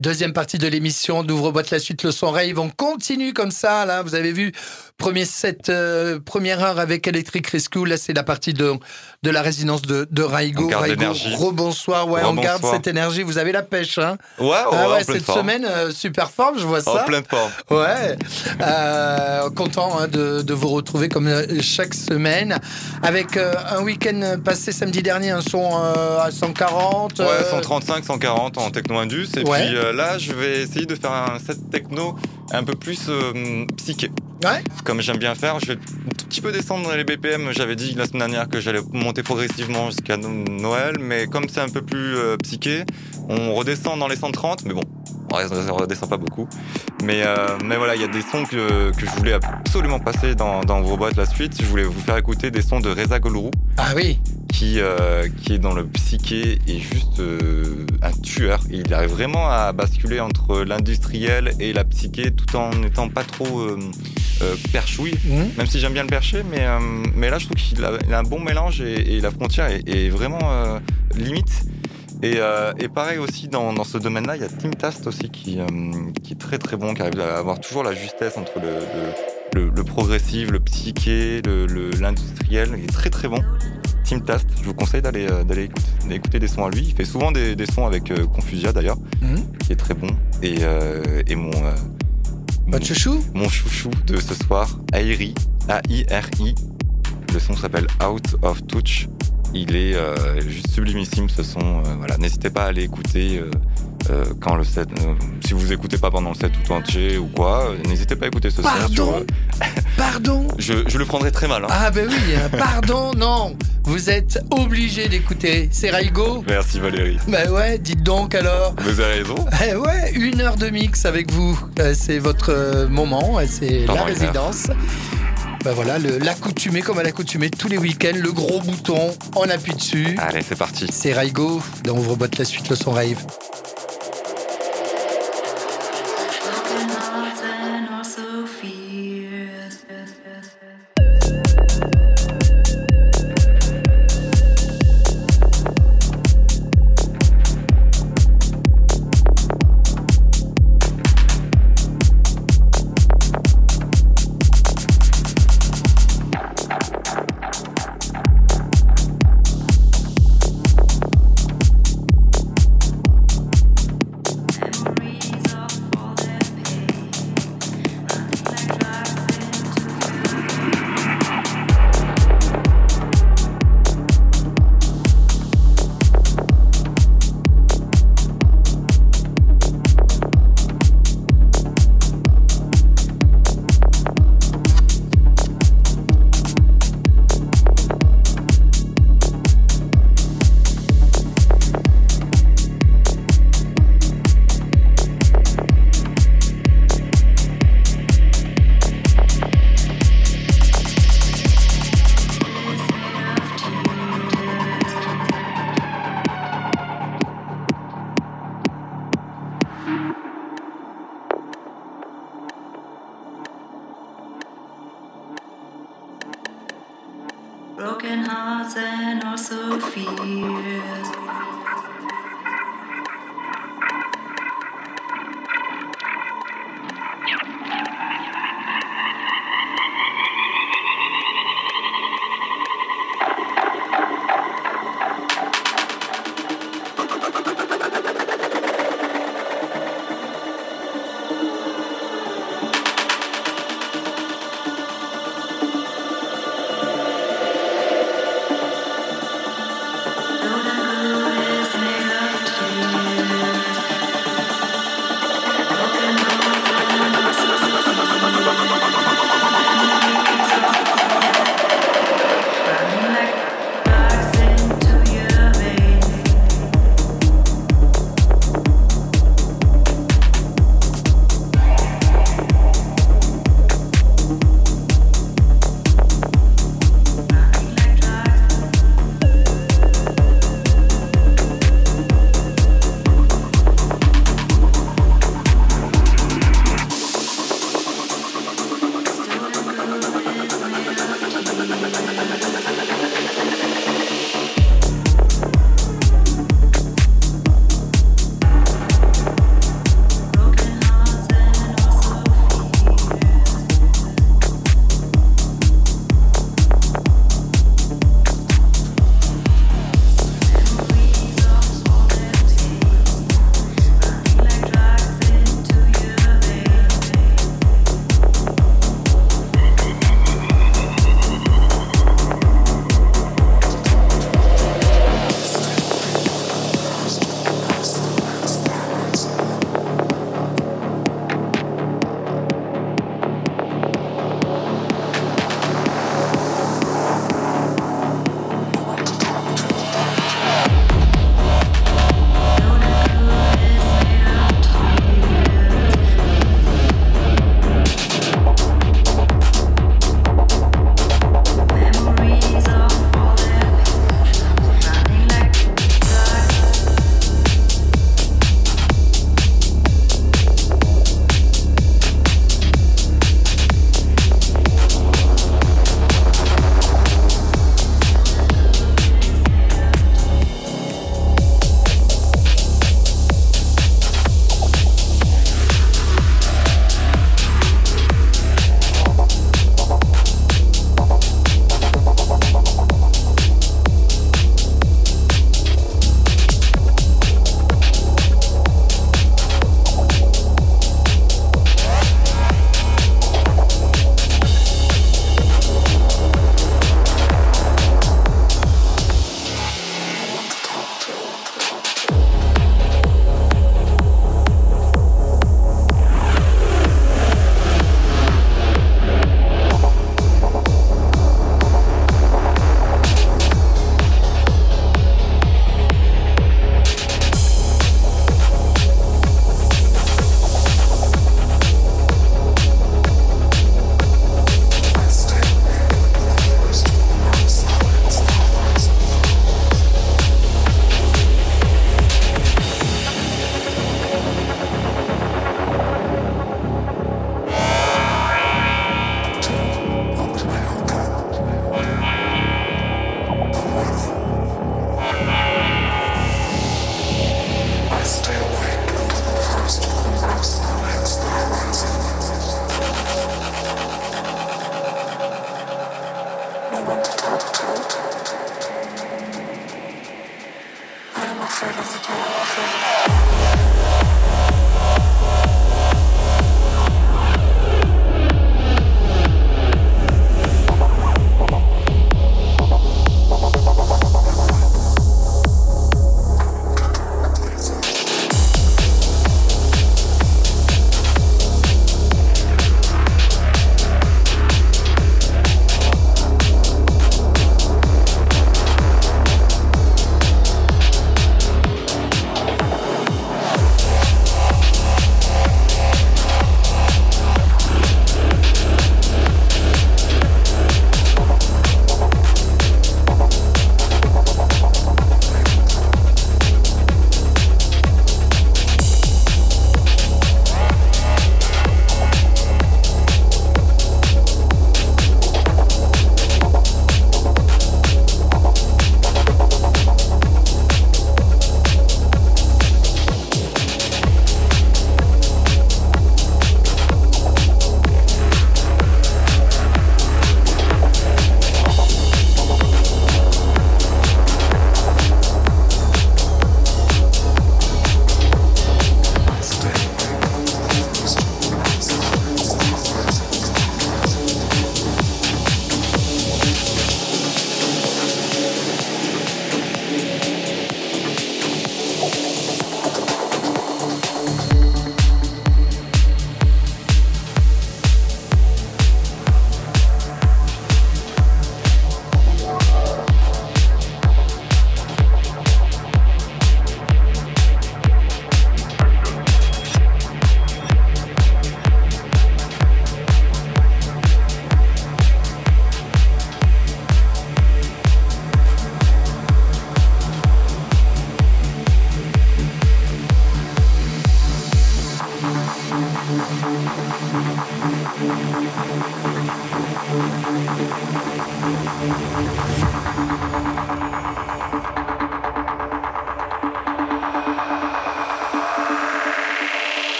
Deuxième partie de l'émission d'Ouvre-boîte la suite, le son rave. On continue comme ça, là. Vous avez vu, premier set, euh, première heure avec Electric Rescue. Là, c'est la partie de, de la résidence de, de Raigo. Raigo, rebonsoir. Ouais, on garde cette énergie. Vous avez la pêche, hein. Ouais, ouais, Ah en ouais, cette forme. semaine, euh, super forme, je vois En ça. pleine forme. Ouais, Euh, content hein, de, de vous retrouver comme chaque semaine avec un week-end passé samedi dernier, un son à 140. Ouais, euh, 135, 140 en techno indus. Et Ouais. puis euh, là, je vais essayer de faire un set techno un peu plus euh, psyché. Ouais. Comme j'aime bien faire, je vais un tout petit peu descendre les BPM. J'avais dit la semaine dernière que j'allais monter progressivement jusqu'à no- Noël, mais comme c'est un peu plus euh, psyché, on redescend dans les 130. Mais bon, on redescend pas beaucoup. Mais, euh, mais voilà, il y a des sons que, que je voulais absolument passer dans, dans vos boîtes la suite. Je voulais vous faire écouter des sons de Reza Golrou Ah oui, qui, euh, qui est dans le psyché et juste euh, un tueur. Il arrive vraiment à basculer entre l'industriel et la psyché tout en n'étant pas trop euh, euh, perchouille. Mhm. Même si j'aime bien le percher, mais, euh, mais là je trouve qu'il a, un bon mélange et, et la frontière est, est vraiment euh, limite. Et, euh, et pareil aussi dans, dans ce domaine-là, il y a Tim Tast aussi qui, euh, qui est très très bon, qui arrive à avoir toujours la justesse entre le, le, le- le progressif, le psyché, le- le- l'industriel. Il est très très bon. Tim Tast, je vous conseille d'aller euh, écouter, d'aller écouter des sons à lui. Il fait souvent des, des sons avec euh, Confusia d'ailleurs, Mhm. qui est très bon. Et, euh, et mon, euh, Votre chouchou mon chouchou de ce soir, Airi, A-I-R-I. Le son s'appelle Out of Touch. Il est euh, juste sublimissime ce son. euh, voilà, n'hésitez pas à aller écouter euh, quand le set. euh, si vous écoutez pas pendant le set tout entier ou quoi, euh, n'hésitez pas à écouter ce. Pardon sur, euh, Pardon je, je le prendrai très mal. hein. Ah ben oui, pardon, non Vous êtes obligé d'écouter. C'est Raigo Merci Valérie. Ben ouais, dites donc alors. Vous avez raison. Eh ouais, une heure de mix avec vous. C'est votre moment, c'est la heure. résidence. Ben voilà, l'accoutumé comme à l'accoutumé tous les week-ends, le gros bouton, on appuie dessus. Allez, c'est parti. C'est Raigo dans Ouvre-boîte la suite, le son rave.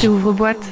C'est ouvre-boîte.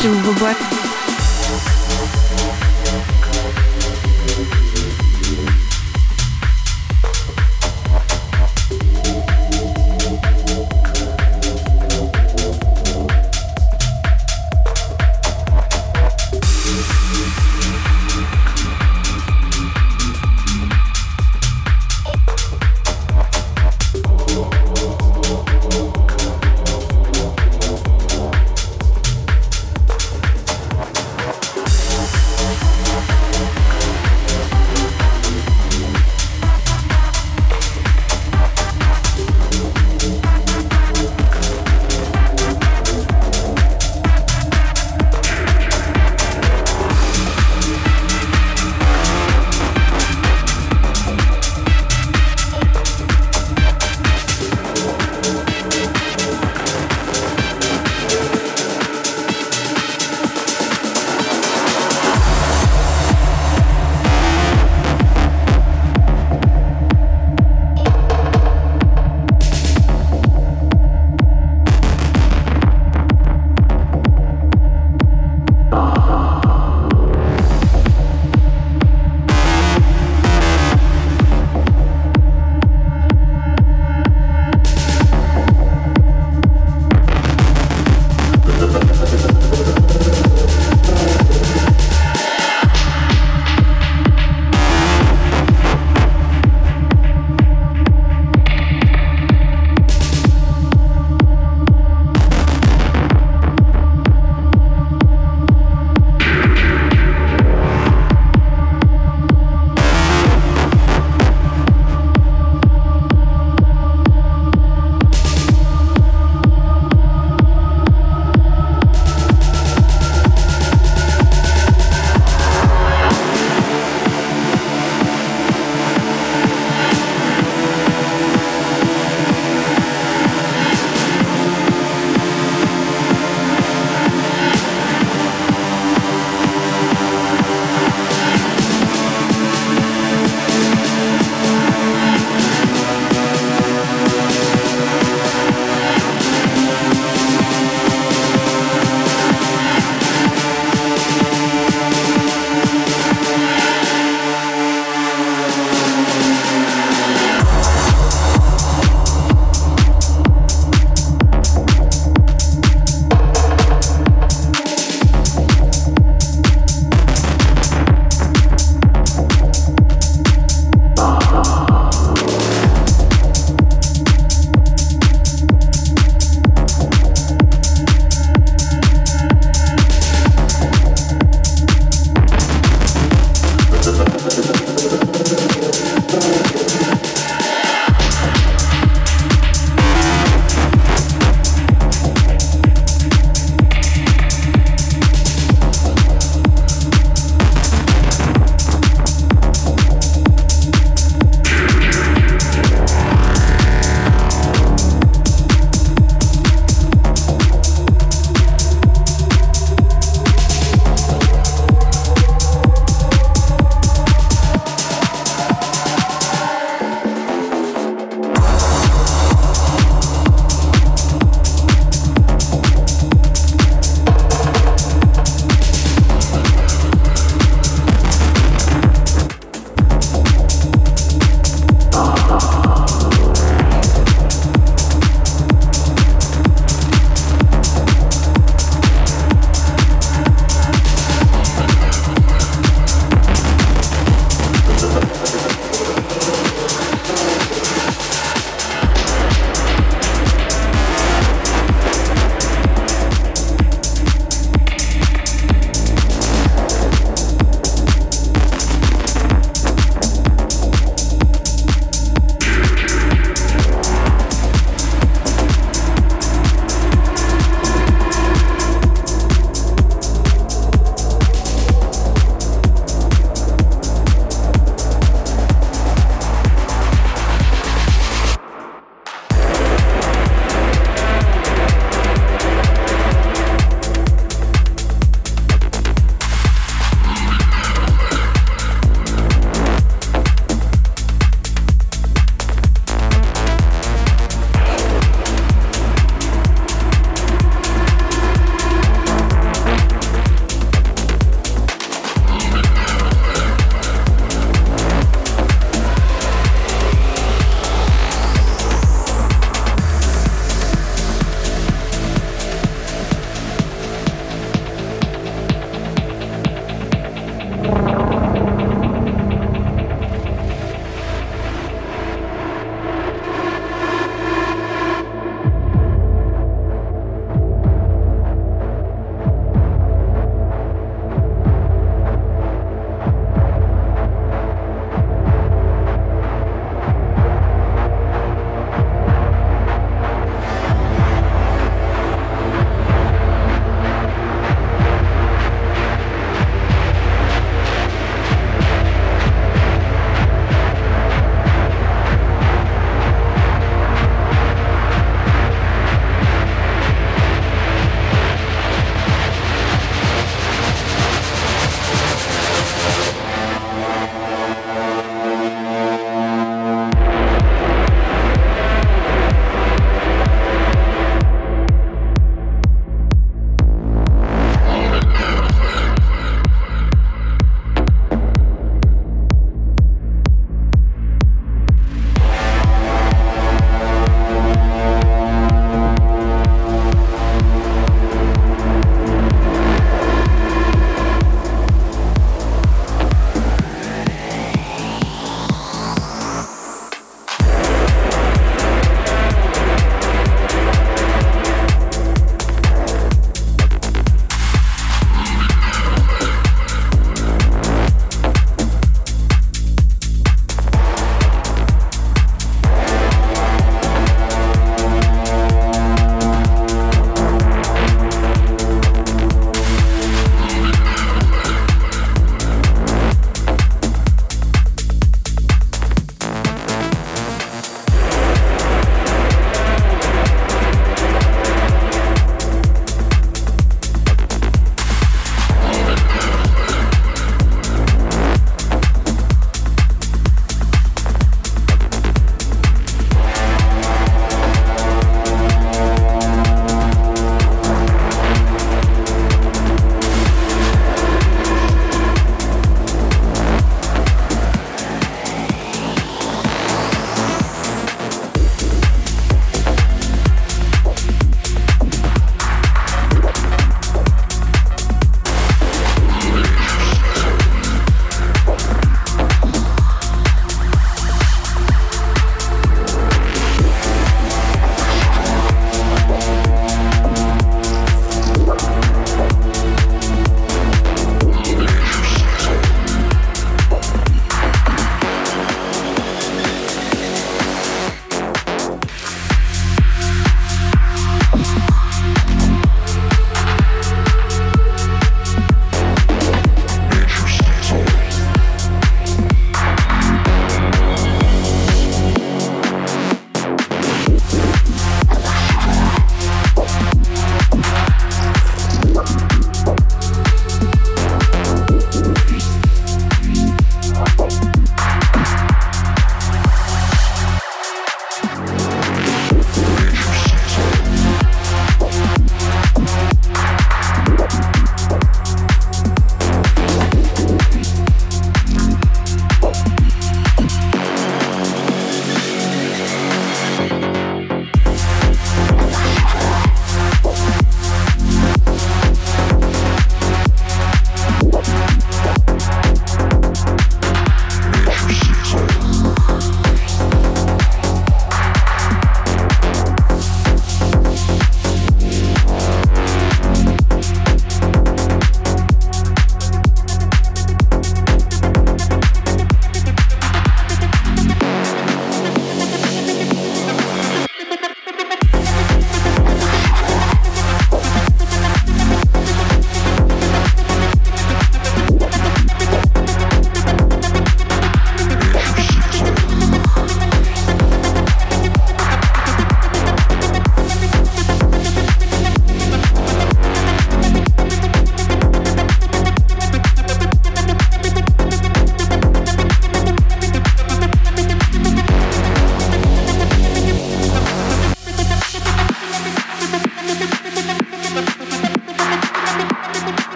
Rage ouvre-boîte.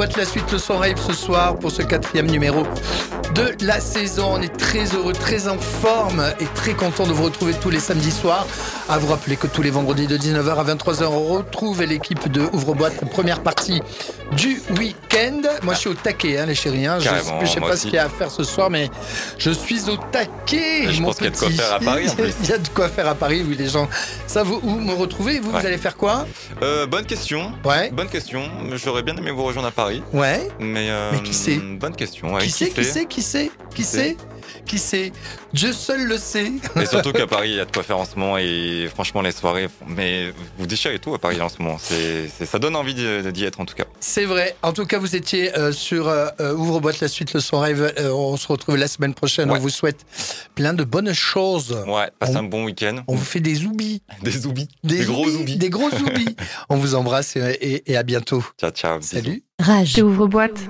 Ouvre-boîte la suite le son rave ce soir pour ce quatrième numéro de la saison. On est très heureux, très en forme et très content de vous retrouver tous les samedis soirs. À vous rappeler que tous les vendredis de 19h à 23h, on retrouve l'équipe de Ouvre-boîte, première partie du week-end. Moi, je suis au taquet, hein, les chéris. hein. Je ne sais pas aussi. ce qu'il y a à faire ce soir, mais je suis au taquet. Je mon pense qu'il y a de quoi faire à Paris, en plus. Il y a de quoi faire à Paris, oui, les gens savent où me retrouver. Vous, vous allez faire quoi? Euh, bonne question. Ouais, Bonne question. J'aurais bien aimé vous rejoindre à Paris, ouais. mais, euh, Mais qui sait? Bonne question. ouais, Qui sait, qui sait, qui sait, qui sait, qui sait Dieu seul le sait. Et surtout qu'à Paris, il y a de quoi faire en ce moment et franchement, les soirées, mais vous déchirez tout à Paris en ce moment. C'est, c'est- ça donne envie d'y être en tout cas. C'est vrai. En tout cas, vous étiez euh, sur euh, euh, Ouvre-boîte la suite, le son rêve. Euh, on se retrouve la semaine prochaine. Ouais. On vous souhaite plein de bonnes choses. Ouais, passez On- un bon week-end. On vous fait des oubis. Des zoubis. Des, gros oubis, zoubis. Des gros oubis. on vous embrasse et, et- et à bientôt. Ciao, ciao. bisous. Salut. Rage. T'ouvres boîte.